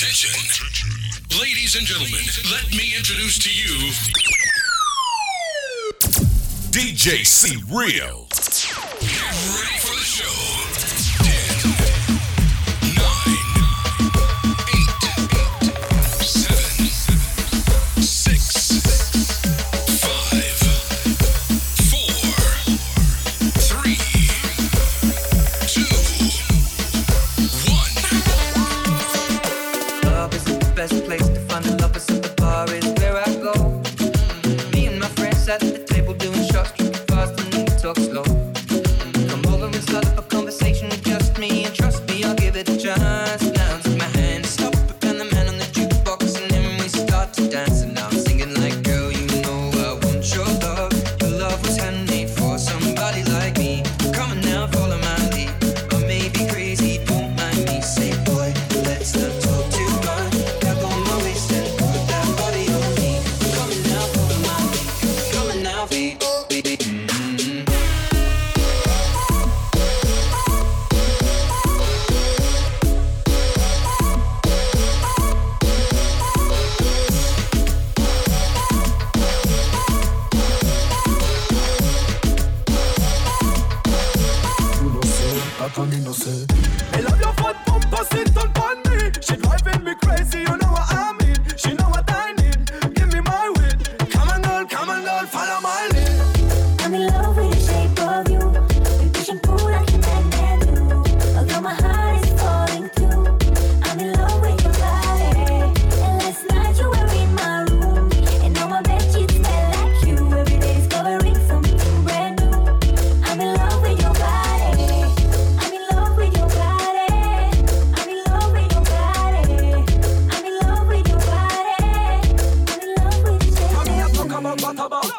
Attention. Ladies and gentlemen, let me introduce to you DJ C. Real. Get ready for the show.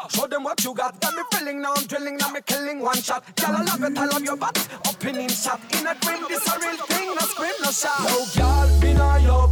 Show them what you got. Got me feeling now, I'm drilling now, me killing one shot. Girl, I love it, I love your butt. Opinion shot, in a dream, this a real thing, no scream, no shot. No, girl, me not your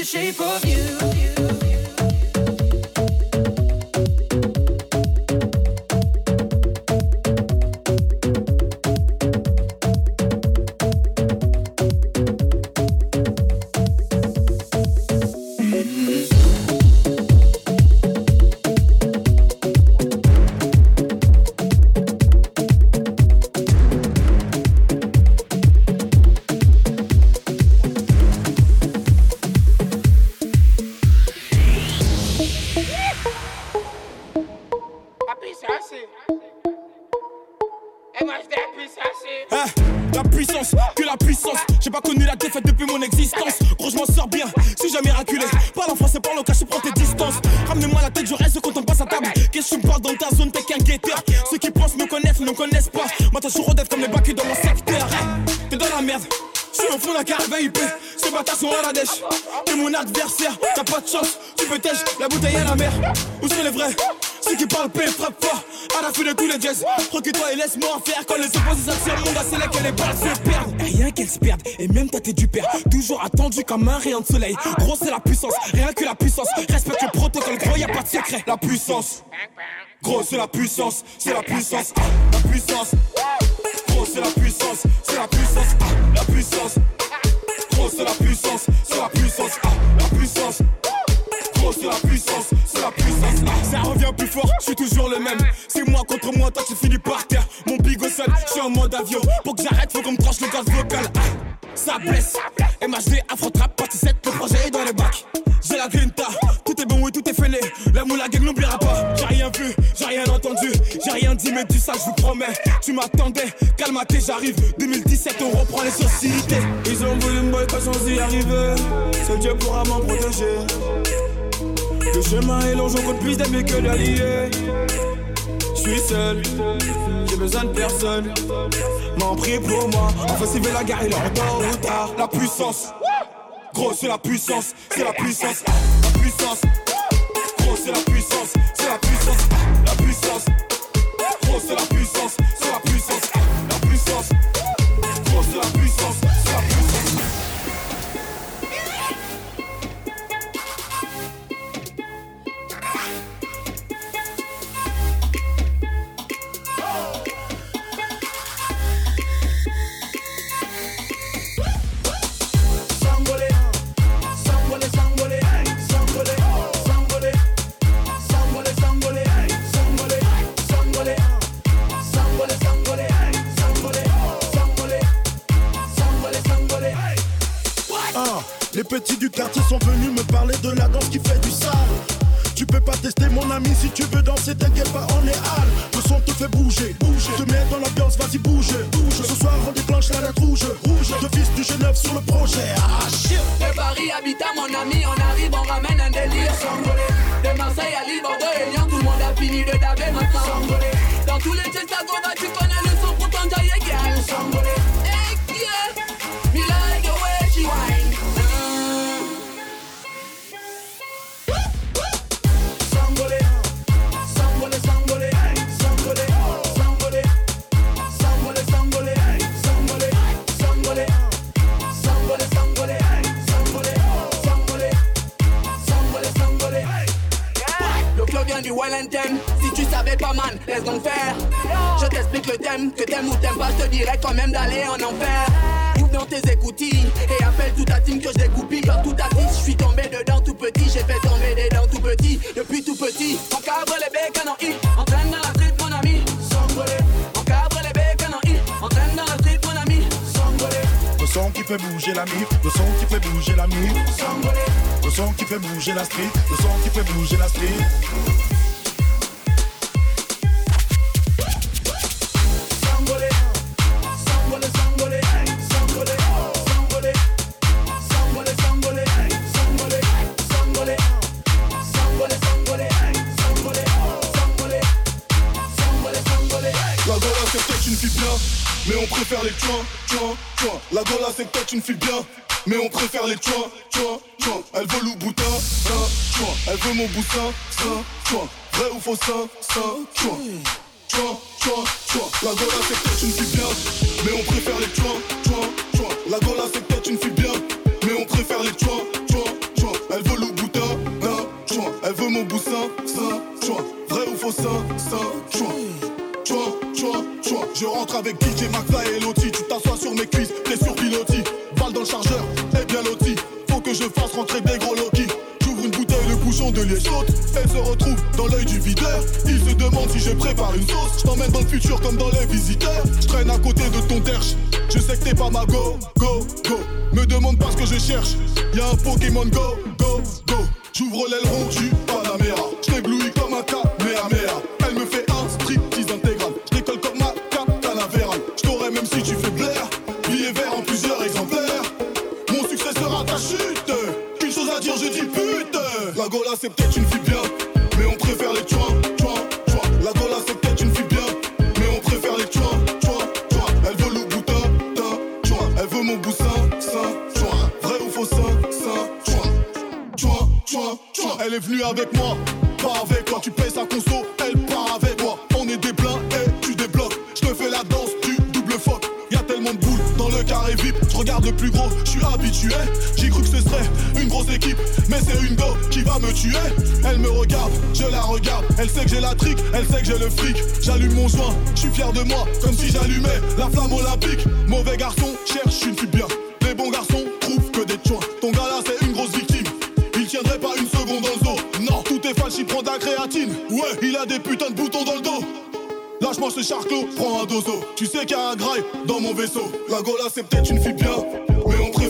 the shape of you. Comme un rayon de soleil. Gros, c'est la puissance, rien que la puissance. Respecte le protocole, gros, y a pas de secret. La puissance. Gros, c'est la puissance, c'est la puissance, la puissance. Le chemin est long, j'en compte plus d'amis que d'alliés. Je suis seul, j'ai besoin de personne. M'en prie pour moi, enfin veut la gare, il est tôt ou tard. La puissance, gros c'est la puissance, c'est la puissance, la puissance. Gros c'est la puissance, c'est la puissance, la puissance. Gros c'est la puissance, c'est petits du quartier sont venus me parler de la danse qui fait du sale. Tu peux pas tester mon ami si tu veux danser, t'inquiète pas, on est hal. Le son te fait bouger, bouger. Te mets dans l'ambiance, vas-y bouge, bouge. Ce soir on déclenche la lettre rouge, rouge. De fils du Genève sur le projet. Ah shit. De Paris habitant mon ami, on arrive, on ramène un délire Sangolé De Marseille à Lille, Bordeaux et Lyon, tout le monde a fini de daber maintenant Dans tous les va, tu connais Si tu savais pas man, laisse donc faire. Je t'explique le thème, que t'aimes ou t'aimes pas Je te dirais quand même d'aller en enfer. Ouvre dans tes écoutilles Et appelle toute ta team que je dégoupille Dans tout artiste, je suis tombé dedans tout petit. J'ai fait tomber des dents tout petit Depuis tout petit. On cabre les becs en I Entraîne dans la street mon ami. Sangolé, On cabre les becs en I Entraîne dans la street mon ami. Sangolé, Le son qui fait bouger la mif, le son qui fait bouger la mif. sangolé, Le son qui fait bouger la street, le son qui fait bouger la street. préfère les tchouins, tchouins, tchouins. La gola c'est que toi tu me files bien, mais on préfère les tchouins, tchouins, tchouins. Elle veut l'ouboutin, ça, tchouin. Elle veut mon boussin, ça, tchouin. Vrai ou faux, ça, ça, tchouin. Tchouin, tchouin. La gola c'est que toi tu me files bien, mais on préfère les tchouins, tchouin, tchouin. La gola c'est que toi tu me files bien, mais on préfère les tchouins, tchouin, tchouin. Elle veut l'ouboutin, ça, tchouin. Elle veut mon boussin, ça, tchouin. Vrai ou faux, ça, ça. Chouin, chouin, chouin. Je rentre avec DJ McFly et Loti. Tu t'assois sur mes cuisses, t'es sur pilotis. Balle dans le chargeur, et bien loti. Faut que je fasse rentrer des gros Loki. J'ouvre une bouteille, le bouchon de liège saute. Elle se retrouve dans l'œil du videur. Il se demande si je prépare une sauce. Je t'emmène dans le futur comme dans les visiteurs. Je traîne à côté de ton terche. Je sais que t'es pas ma go, go, go. Me demande pas ce que je cherche. Y'a un Pokémon go, go, go. J'ouvre l'aileron du Panamera. Je t'éblouis comme un Kamehameha. Gola c'est peut-être une fille bien, mais on préfère les tchoins, tchoins, tchoins. La Gola c'est peut-être une fille bien, mais on préfère les tchoins, tchoins, tchoins. Elle veut le boutin, tin. Elle veut mon boussin, sein. Vrai ou faux sein, sein, tchoin. Elle est venue avec moi, pas avec toi. Tu payes sa conso, elle part avec toi. Je regarde le plus gros, je suis habitué. J'ai cru que ce serait une grosse équipe, mais c'est une go qui va me tuer. Elle me regarde, je la regarde. Elle sait que j'ai la trique, elle sait que j'ai le fric. J'allume mon joint, je suis fier de moi, comme si j'allumais la flamme olympique. Mauvais garçon, cherche une fille bien. Les bons garçons trouvent que des tchoins. Ton gars là, c'est Lâche-moi ce charclos, prends un dozo. Tu sais qu'il y a un graille dans mon vaisseau. La Gola c'est peut-être une fille bien, mais on préfère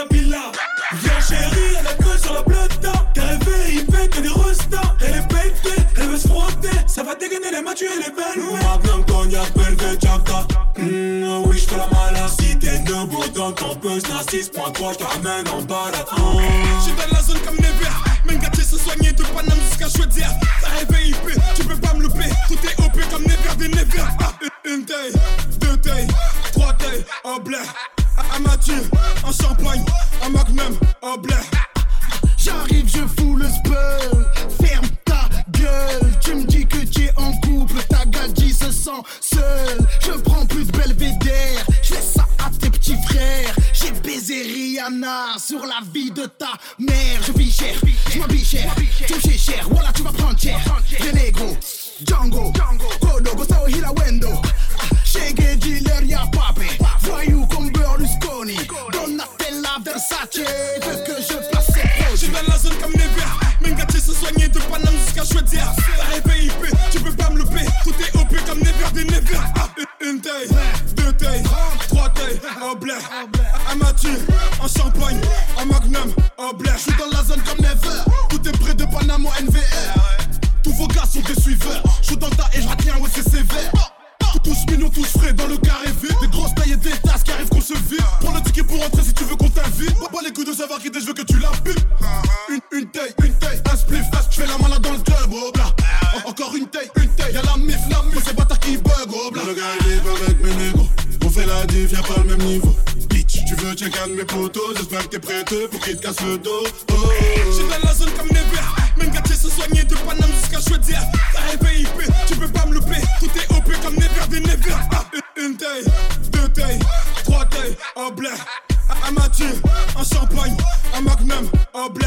Viens chérie, elle a que sur la plata. T'es rêvé, il fait que des restas. Elle est pétée, elle veut se frotter. Ça va dégainer les matchs et les belles. Magnum, cognac, belvé, chaka. Mm, oui, j'fais la malade. Si t'es debout dans ton buzz, la 6.3, j'te ramène en balade. Oh. J'suis dans la zone comme Never. Mengati se soigner de Paname jusqu'à Chouette-Dire. T'as rêvé, IP, tu peux pas me louper. Tout est OP comme Never des Never. Ah, une taille, deux tailles, trois tailles, un blé. Un Mathieu, un champagne, un magnum, un blé. J'arrive, je fous le spell. Ferme ta gueule. Tu me dis que tu es en couple. Ta gadji se sent seule. Je prends plus de belvédère. Je laisse ça à tes petits frères. J'ai baisé Rihanna sur la vie de ta mère. Je vis cher, je m'habille cher. Tu cher, voilà, tu vas prendre cher. Renegro, Django, Kodo, un champagne, un magnum, un blé. Je suis dans la zone comme check un de mes potos. J'espère que t'es prêt pour qu'il te casse le dos. Oh. J'suis dans la zone comme Never. Mengati se soigner de Paname jusqu'à Chouette-Dire. T'as rêvé, IP, tu peux pas me louper. Tout est OP comme Never des Never. Ah, une- taille, deux tailles, trois tailles, un blé. Un Mathieu, un champagne, un magnum, un blé.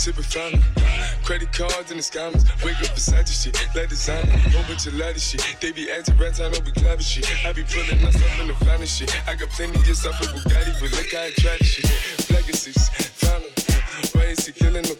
sipping fountain. Credit cards in the scammers. Wake up beside this shit, like designer. Whole bunch of lot shit. They be acting rats, I know be clapping shit. I be pulling myself in the finest shit. I got plenty just off of Bugatti, but look how I try this shit. Legacies, fountain. Why is he killing the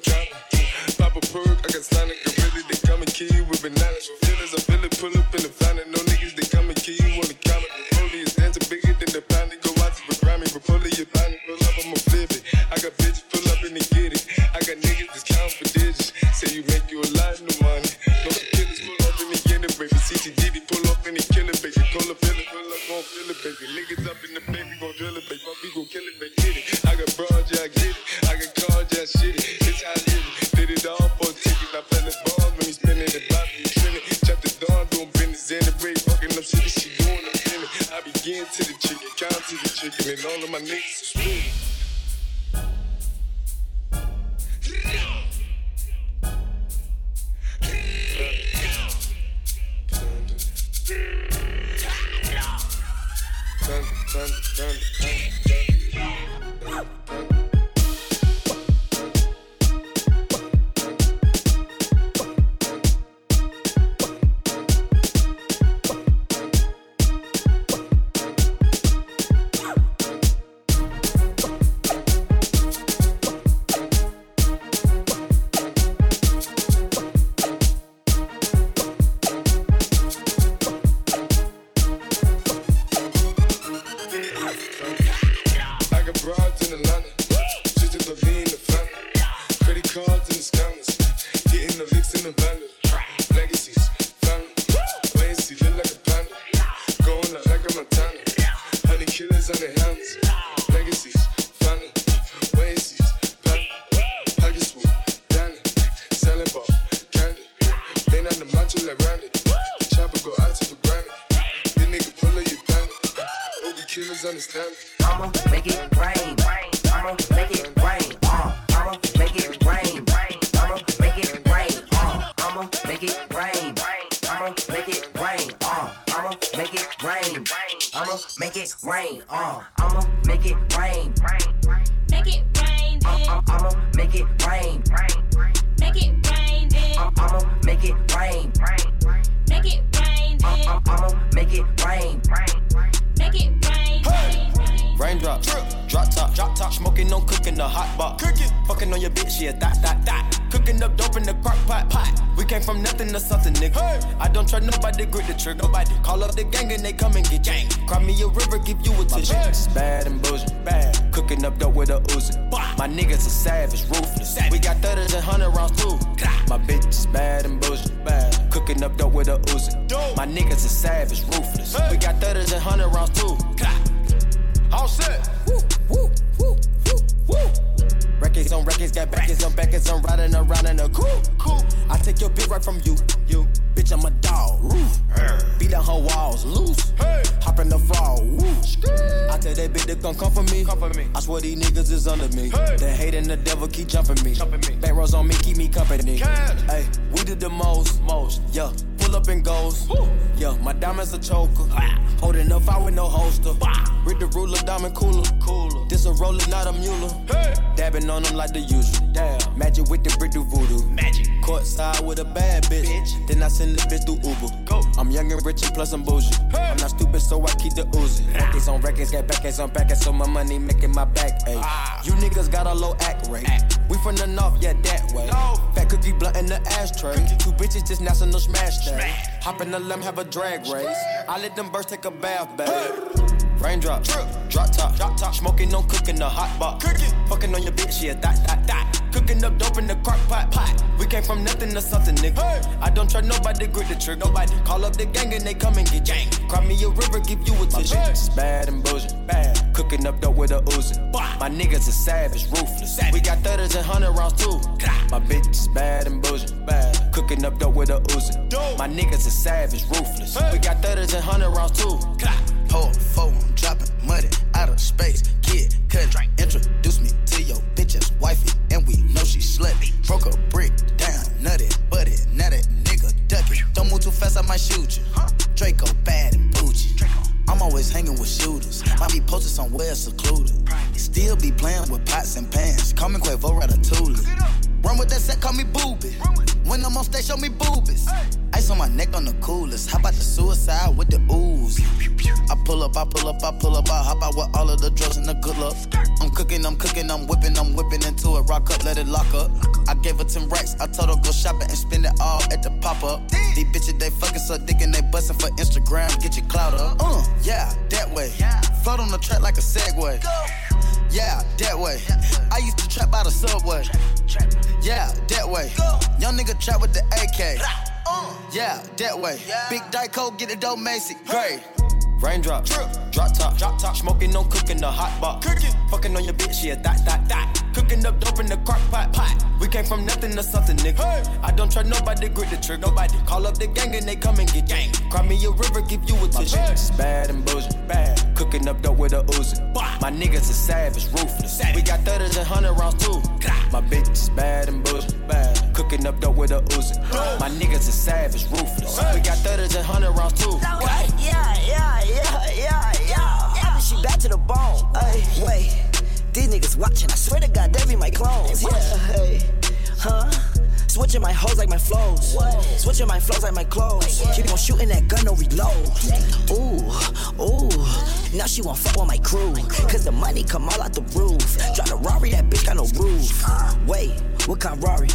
Uh, I'ma make it rain. Make it rain, Uh, I'ma make it rain. make it rain, Uh, I'ma make it rain. make it rain, Uh, I'ma make it rain. make it rain. Raindrop, drop top, drop top, smoking, no cooking, the hot box, Cooking, fucking on your bitch, yeah, that, that, that. Cooking up dope in the crock pot, pot. We came from nothing to something, nigga. I don't trust nobody, grip the trigger. Nobody call up the gang and they come and get gang. Cry me a river, give you a tissue. My bitch is bad and bullshit, bad. Cooking up dope with a Uzi. My niggas are savage, ruthless. We got thudders and hundred rounds too. My bitch is bad and bullshit, bad. Cooking up dope with a Uzi. My niggas are savage, ruthless. We got thudders and hundred rounds too. All set. Records on records, got backers on backers, I'm riding around in a coupe. Cool. I take your bitch right from you. You. Bitch, I'm a dog. Beat down her walls. Loose. Hop in the fall. Woo. I tell that bitch to come come for me. Come for me. I swear these niggas is under me. The hate and the devil keep jumping me. Jumping me. Back rows on me, keep me company. Hey, we did the most. Most. Yeah. Pull up and goes. Yeah, my diamonds a choker. Holding up, I with no holster. With the ruler, diamond cooler. Cooler. This a roller, not a mule. Dabbing on them like the usual. Damn. Magic with the brick do voodoo. Magic. Court side with a bad bitch. Then I send the bitch through Uber. Go. I'm young and rich and plus I'm bougie. I'm not stupid, so I keep the Uzi. Records on records, got backers on backers, so my money making my back ache. You niggas got a low act rate. We from the north, yeah, that way. Fat cookie blunt in the ashtray. Two bitches just national smash day. Hop in the limb, have a drag race. I let them birds take a bath, babe. Raindrop, drop drop top, drop top. Smoking, no cooking, the hot pot. Cooking, fucking on your bitch, yeah, that, that, that. Cooking up dope in the crock pot, pot. We came from nothing to something, nigga. I don't trust nobody, grip the trigger. Nobody call up the gang and they come and get gang. Cry me a river, give you a tissue. My bitch is bad and bullshit, bad. Cooking up dope with a Uzi. My niggas are savage, ruthless. We got thudders and hundred rounds too. My bitch is bad and bullshit, bad. Cooking up dope with a Uzi. My niggas are savage, ruthless. We got thudders and hundred rounds too. Pour four, I'm dropping money out of space. Kid, cut, introduce me to your bitch's wifey, and we know she slutty. Broke a brick down, nutty, buddy. Now that nigga ducky. Don't move too fast, I might shoot you. Draco bad and bougie. I'm always hanging with shooters. Might be posted somewhere secluded. Still be playing with pots and pans. Call me Quavo Ratatouille. Run with that set, call me booby. When I'm on stage, show me boobies. Ice on my neck on the coolest. How about the suicide with the ooze? I pull up, I pull up, I pull up, I hop out with all of the drugs and the good luck. I'm cooking, I'm cooking, I'm whipping, I'm whipping into it. Rock up, let it lock up. I gave her 10 racks, I told her go shopping and spend it all at the pop up. These bitches, they fucking so dick and they bustin' for Instagram. Get your clout up. Uh, yeah, that way. Float on the track like a Segway. Yeah, that way. I used to trap by the subway. Yeah, that way. Young nigga trap with the AK. Uh. Yeah, that way. Big Dyco, get it dope, Macy. Great. Raindrop, drop trip, drop top, drop top. Smoking, no cooking, the hot pot. Cooking, fucking on your bitch, yeah, that, that, that. Cooking up dope in the crock pot, pot. We came from nothing to something, nigga. Hey. I don't trust nobody, grip the trigger. Nobody call up the gang and they come and get gang. Cry me a river, give you a tissue. My bitch is bad and bullshit, bad. Cooking up dope with a Uzi. My niggas are savage, ruthless. We got thudders and hundred rounds too. My bitch is bad and bullshit, bad. Cooking up dope with a Uzi. My niggas are savage, ruthless. We got thudders and hundred rounds too. Yeah, yeah, yeah, yeah, yeah. After she back to the bone. Ay, wait, these niggas watching. I swear to God, they be my clones. Yeah, hey, huh? Switching my hoes like my flows. Switching my flows like my clothes. Keep on shooting that gun, no reload. Ooh, ooh. Now she won't fuck with my crew. Cause the money come all out the roof. Drive the Rari, that bitch got no roof. Uh. Wait, what kind of Rari?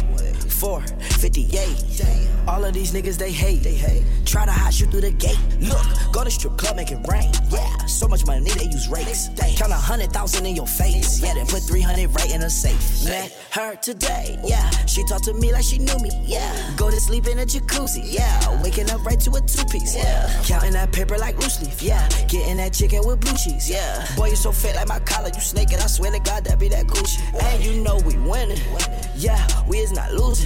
458. All of these niggas they hate. They hate. Try to hide you through the gate. Look, go to strip club, make it rain. Yeah, so much money they use rakes. Count a hundred thousand in your face. Yeah, then put three hundred right in a safe. Met her today. Yeah, she talked to me like she knew me. Yeah, go to sleep in a jacuzzi. Yeah, waking up right to a two piece. Yeah, counting that paper like loose leaf. Yeah, getting that chicken with blue cheese. Yeah, boy you so fit like my collar. You snake snaking. I swear to God that be that Gucci. And you know we winning. Yeah, we is not losing.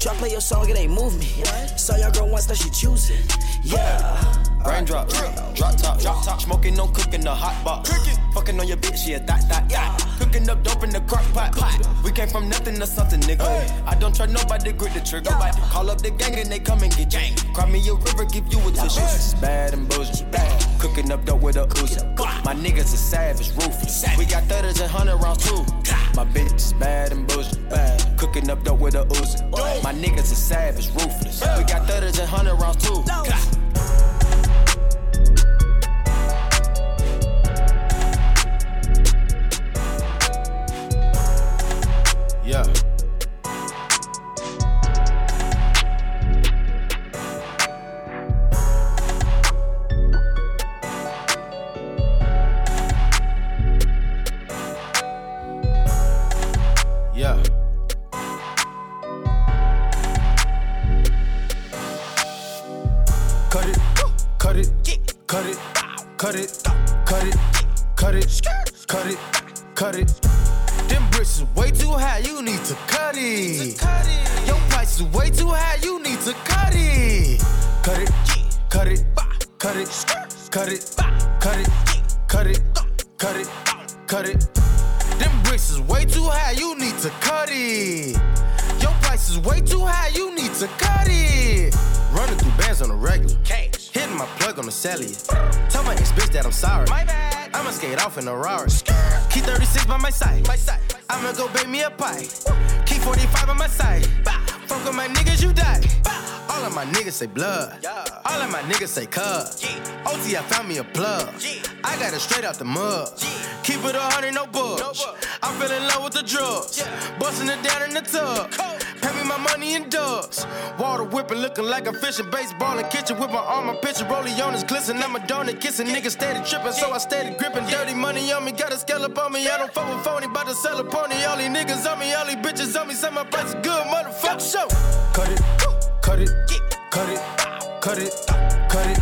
Try play your song, it ain't move me. Saw your girl once, now she choosing. Yeah. Raindrops, drop top, drop top, smoking no cooking the hot box. Fucking on your bitch, yeah, that, that, yeah. Cooking up dope in the crock pot, pot. We came from nothing to something, nigga. I don't try nobody, grip the trigger. Call up the gang and they come and get gang. Cry me a river, give you a tissue. It's bad and bullshit. Bad. Cooking up dope with a Uzi. My niggas are savage, ruthless. We got 30s and 100 rounds too. My bitch is bad and bullshit. Bad. Cooking up dope with a Uzi. My niggas are savage, ruthless. We got 30s and 100 rounds too. Yeah. Yeah. Cut it, cut it, cut it, cut it, cut it, cut it, cut it, cut it. Them to cut it. Your price is way too high, you need to cut it. Cut it, cut it, cut it, cut it, cut it, cut it, cut it, cut it. Them bricks is way too high, you need to cut it. Your price is way too high, you need to cut it. Running through bands on a regular. My plug on the cellular. Tell my ex bitch that I'm sorry. My bad. I'ma skate off in a Rari. Key 36 by my side. My side. I'ma go bake me a pie. Key 45 on my side. Fuck with my niggas, you die. All of my niggas say blood. All of my niggas say cuz. OT, I found me a plug. I got it straight out the mud. Keep it a hundred, no bugs. I fell in love with the drugs. Busting it down in the tub. Me my money in dubs. Water whipping, looking like a fishing baseball in kitchen with my arm, my picture. Rollie on his glisten. I'm a donut kissing. Niggas steady tripping, so I steady gripping. Dirty money on me, got a scallop on me. I don't fuck with phony, bout to sell a pony. All these niggas on me, all these bitches on me. Say my price is good, motherfucker. Show. Cut it, cut it, cut it, cut it, cut it,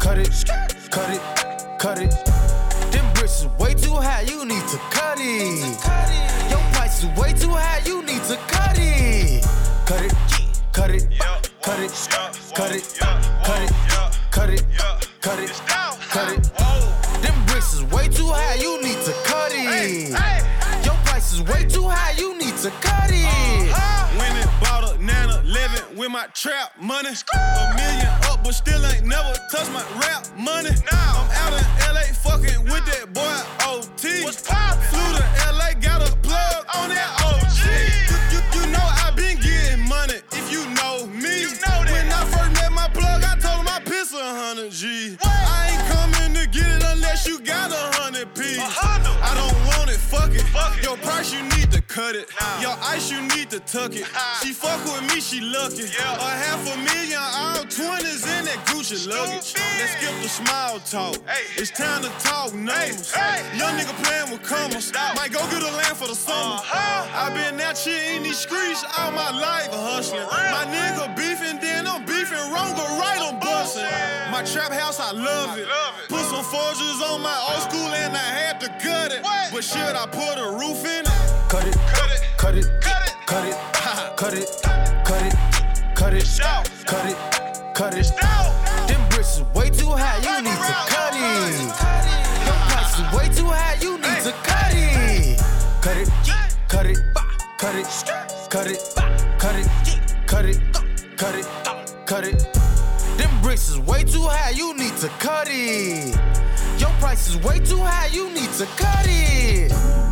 cut it, cut it, cut it. Them bricks is way too high, you need to cut it. Your price is way too high, you need to cut it. Cut it, cut it, cut it, cut it, cut it, cut it, cut it, cut it. Them bricks is way too high, you need to cut it. Your price is way too high, you need to cut it. Uh-huh. Went and bought a Nana 11 with my trap money. A million up, but still ain't never touched my rap money. I'm out in LA fucking with that boy OT. Flew to on that cut it. Your ice, you need to tuck it. She fuck with me, she lucky. A half a million, all twenties in that Gucci luggage. Let's skip the small talk. Hey. It's time to talk numbers. Young nigga playing with commas. Might go get a land for the summer. i been out here in these streets all my life hustling. My nigga beefing, then I'm beefing wrong or right, I'm busting. My trap house, I love it. Put some forges on my old school and I had to gut it. But should I put a roof in it? Cut it, cut it, cut it, cut it, cut it, cut it, cut it, cut it. cut it. Them bricks is way too high, you need to cut it. Them price is way too high, you need to cut it. Cut it, cut it, cut it, cut it, cut it, cut it, cut it, cut it. Them bricks is way too high, you need to cut it. Your price is way too high, you need to cut it.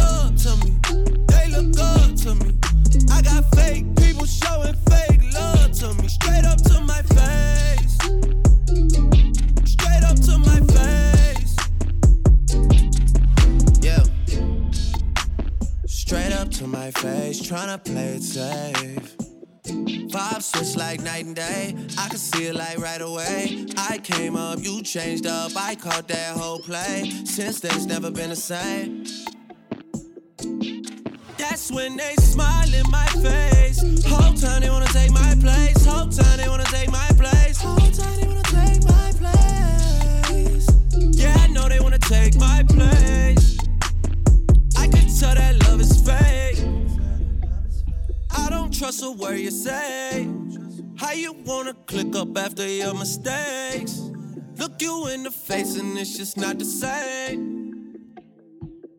to me. I got fake people showing fake love to me. Straight up to my face. Straight up to my face. Yeah. Straight up to my face, tryna play it safe. Vibe switch like night and day. I can see it like right away. I came up, you changed up. I caught that whole play. Since then, it's never been the same. That's when they smile in my face. Whole time they wanna take my place. Whole time they wanna take my place. Whole time they wanna take my place. Yeah, I know they wanna take my place. I can tell that love is fake. I don't trust a word you say. How you wanna click up after your mistakes? Look you in the face and it's just not the same.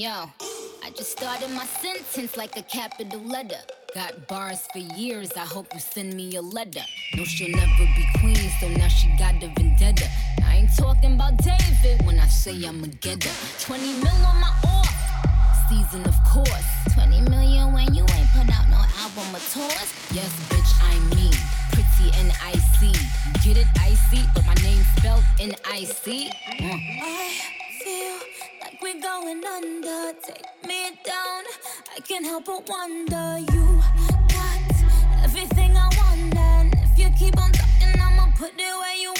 Yo, I just started my sentence like a capital letter. Got bars for years, I hope you send me a letter. No, she'll never be queen, so now she got the vendetta. I ain't talking about David when I say I'ma get her. 20 mil on my off season, of course. 20 million when you ain't put out no album or tours. Yes, bitch, I mean pretty and icy. Get it icy, but my name spelled N I C. Mm. I feel we're going under. Take me down. I can't help but wonder. You got everything I want, and if you keep on talking, I'ma put it where you want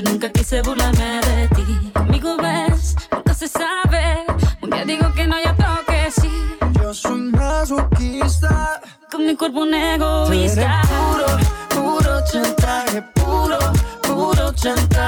Yo nunca quise burlarme de ti. Conmigo ves, nunca se sabe. Un día digo que no, hay otro que sí. Yo soy un masoquista. Con mi cuerpo un egoísta. Tú eres puro, puro chantaje. Puro, puro chantaje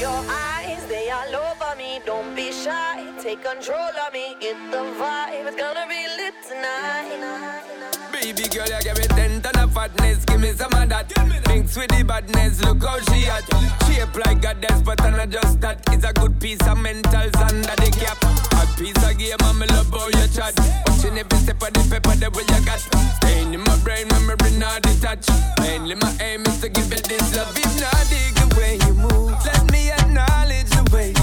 your eyes, they all over me. Don't be shy, take control of me. Get the vibe, it's gonna be lit tonight. Baby girl, you give me ten ton of fatness, give me some of that. Thinks with the badness, look how she at. Shape like a despot and I just that. It's a good piece of mental under the cap. A piece of game, I'm in love how you chat. Watching every step of the paper, the way you got. Staying in my brain, memory not detached. Mainly my aim is to give you this love, if not dig the way you move. Let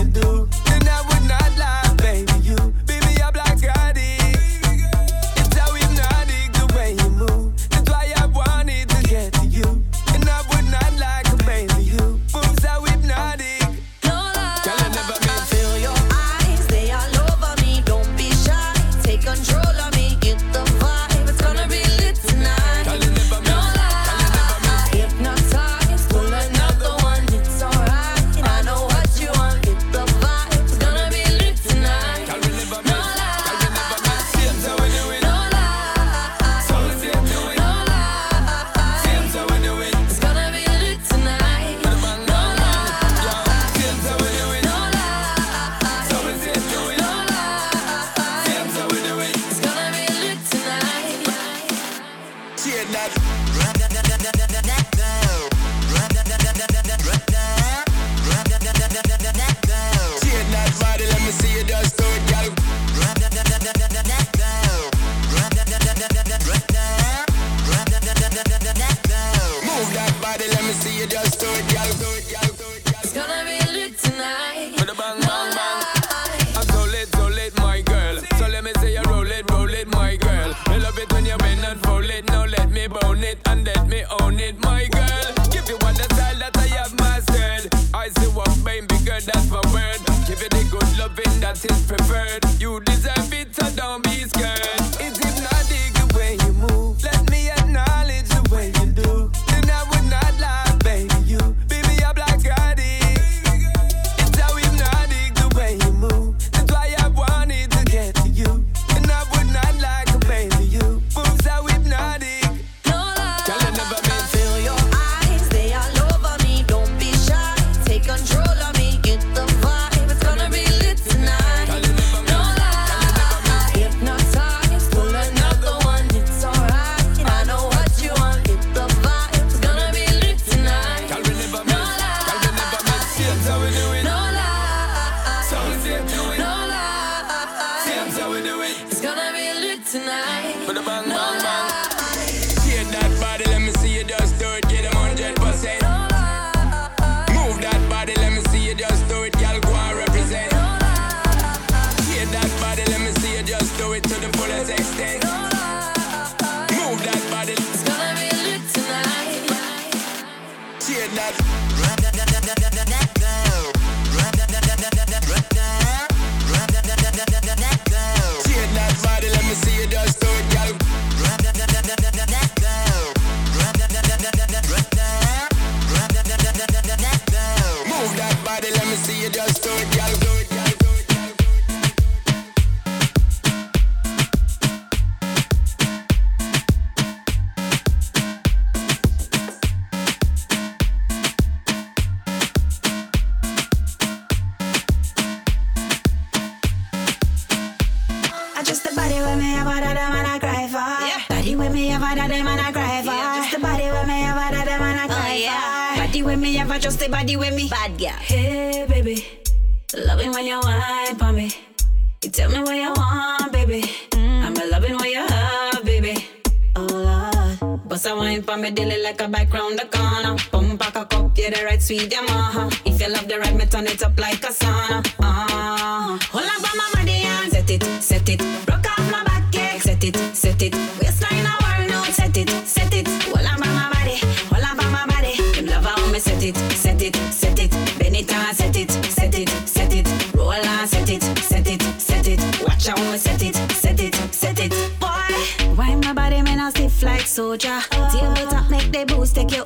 right sweet, yeah maha. If you love the right, me turn it up like a sauna. Uh, hold on for my body and set it, set it. Rock off my back, yeah, set it, set it. Waistline a world now, set it, set it. Hold on for my body, hold on for my body. Them love how me set it, set it, set it. Bend it and set it, set it, set it. Roll and set it, set it, set it. Watch how me set it, set it, set it. Boy, why my body me not stiff like soldier? Table top make the boost take you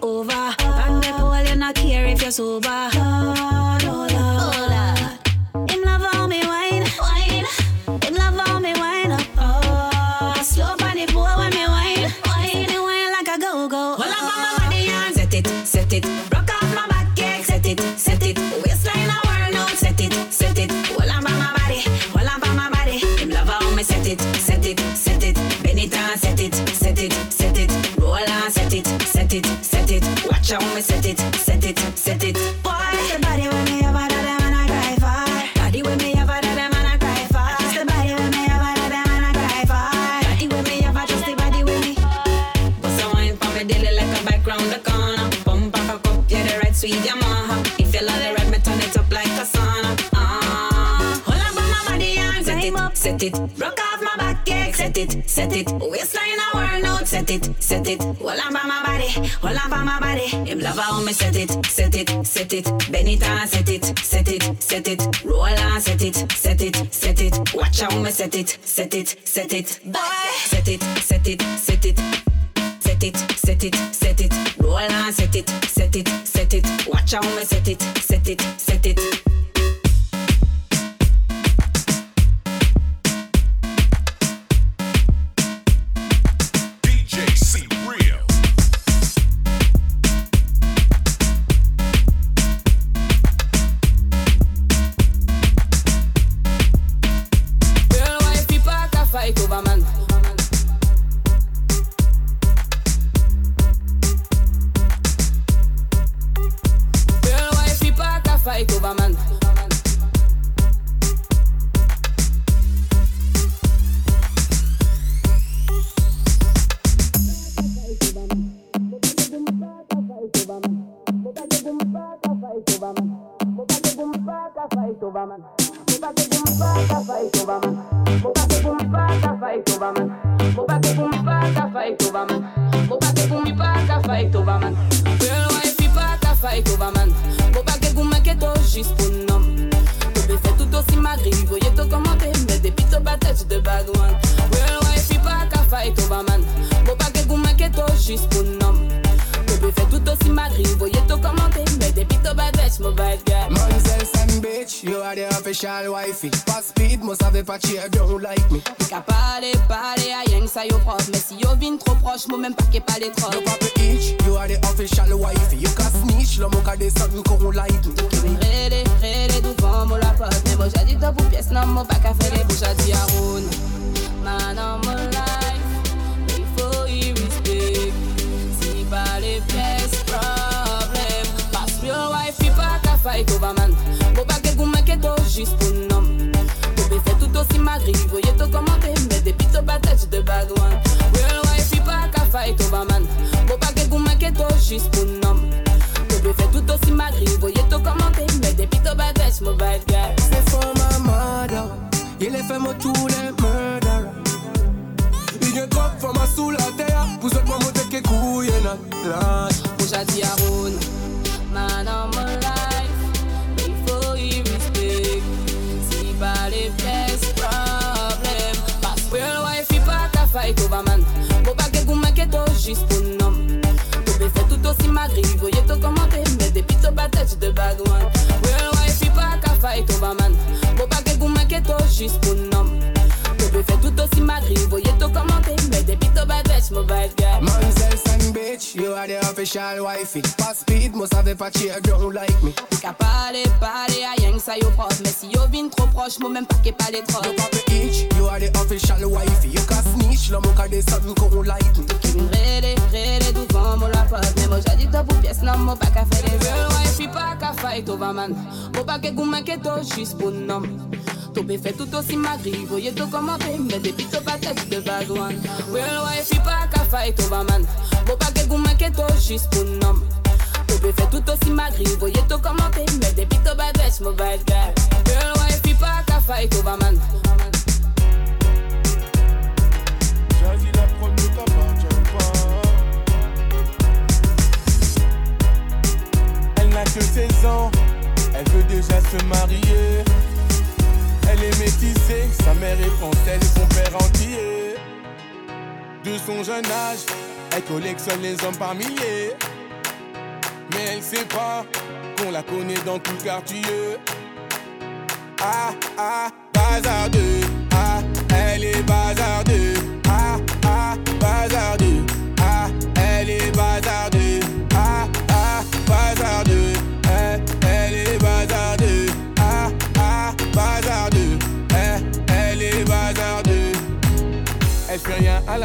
so bad. Love me wine, love me wine. Slow when me wine, wine. Wine like a go go. On my body and set it, set it. Rock my back, set it, set it. Waistline, I wear no, set it, set it. On my body, on my body. Love me, set it, set it, set it. Set it, set it, set it. Roll set it, set it, set it. Watch how me set it. Set it. Set it, set it. Hold on, my body, hold on, my body. Him love how me set it, set it, set it. Bend it and set it, set it, set it. Roll and set it, set it, set it. Watch how me set it, set it, set it. Boy, set it, set it, set it. Set it, set it, set it. Roll and set it, set it, set it. Watch how me set it, set it, man? De bad one. Real wife, il pas qu'à fight over man. Faut pas que vous m'inquiétez juste pour nom. Bébé fait tout aussi magri, voyez tout commenter, mais des pito batailles, my bad guy. Monzel and bitch, you are the official wifey. Pass speed, must have a patch here, don't like me. Parler, parler, à rien que ça yo prof. Mais si yo vin trop proche, même pas qu'est pas les trop. No papa itch, you are the official wifey. You can snitch, le moka de qu'on like me. Mais moi j'ai dit top ou pièce, non, moi pas qu'à faire les real wife, il pas qu'à fight over man. Faut pas que vous m'inquiétez juste pour nom. Topé fait tout aussi magri, voyez tout commenter, mais des pito patates de bad one. Real wife, il pas qu'à fight over man. Faut pas que vous m'inquiétez juste pour nom. Topé fait tout aussi magri, voyez tout commenter, mais des pito patates, my bad guy. Real wife, il pas qu'à fight over man. Que 16 ans, elle veut déjà se marier. Elle est métissée, sa mère est française et son père entier. De son jeune âge, elle collectionne les hommes par milliers. Mais elle sait pas qu'on la connaît dans tout le quartier. Ah ah, bazardeux. Ah, elle est bazardeux. Ah ah,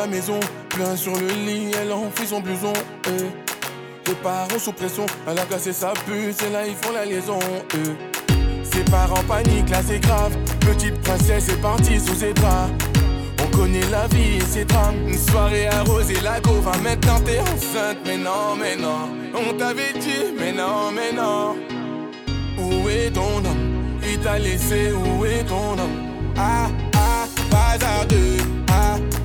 la maison, plein sur le lit, elle enfuit son blouson. eh. Les parents sous pression, elle a cassé sa puce et là ils font la liaison. eh. Ses parents paniquent, là c'est grave. Petite princesse est partie sous ses draps. On connaît la vie et ses drames. Une soirée arrosée, la go va maintenant t'es enceinte. Mais non, mais non, on t'avait dit, mais non, mais non. Où est ton homme? Il t'a laissé, où est ton homme? Ah, ah, bazardeux.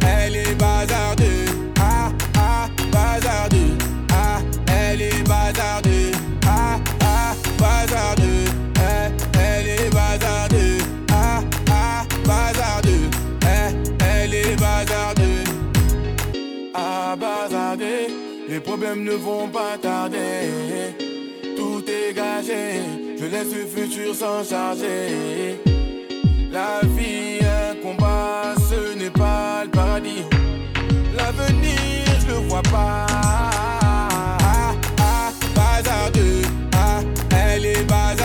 Elle est bazardeux. Ah, ah, bazardeux. Ah, elle est bazardeux. Ah, ah, bazardeux. Eh, elle est bazardeux. Ah, ah, bazardeux. Eh, elle est bazardeux. Ah, bazardeux. Les problèmes ne vont pas tarder. Tout est gagé. Je laisse le futur s'en charger. La vie, un combat, ce n'est pas L'avenir, je le vois pas. Ah, ah, ah bazardeux, ah, elle est bazardeux.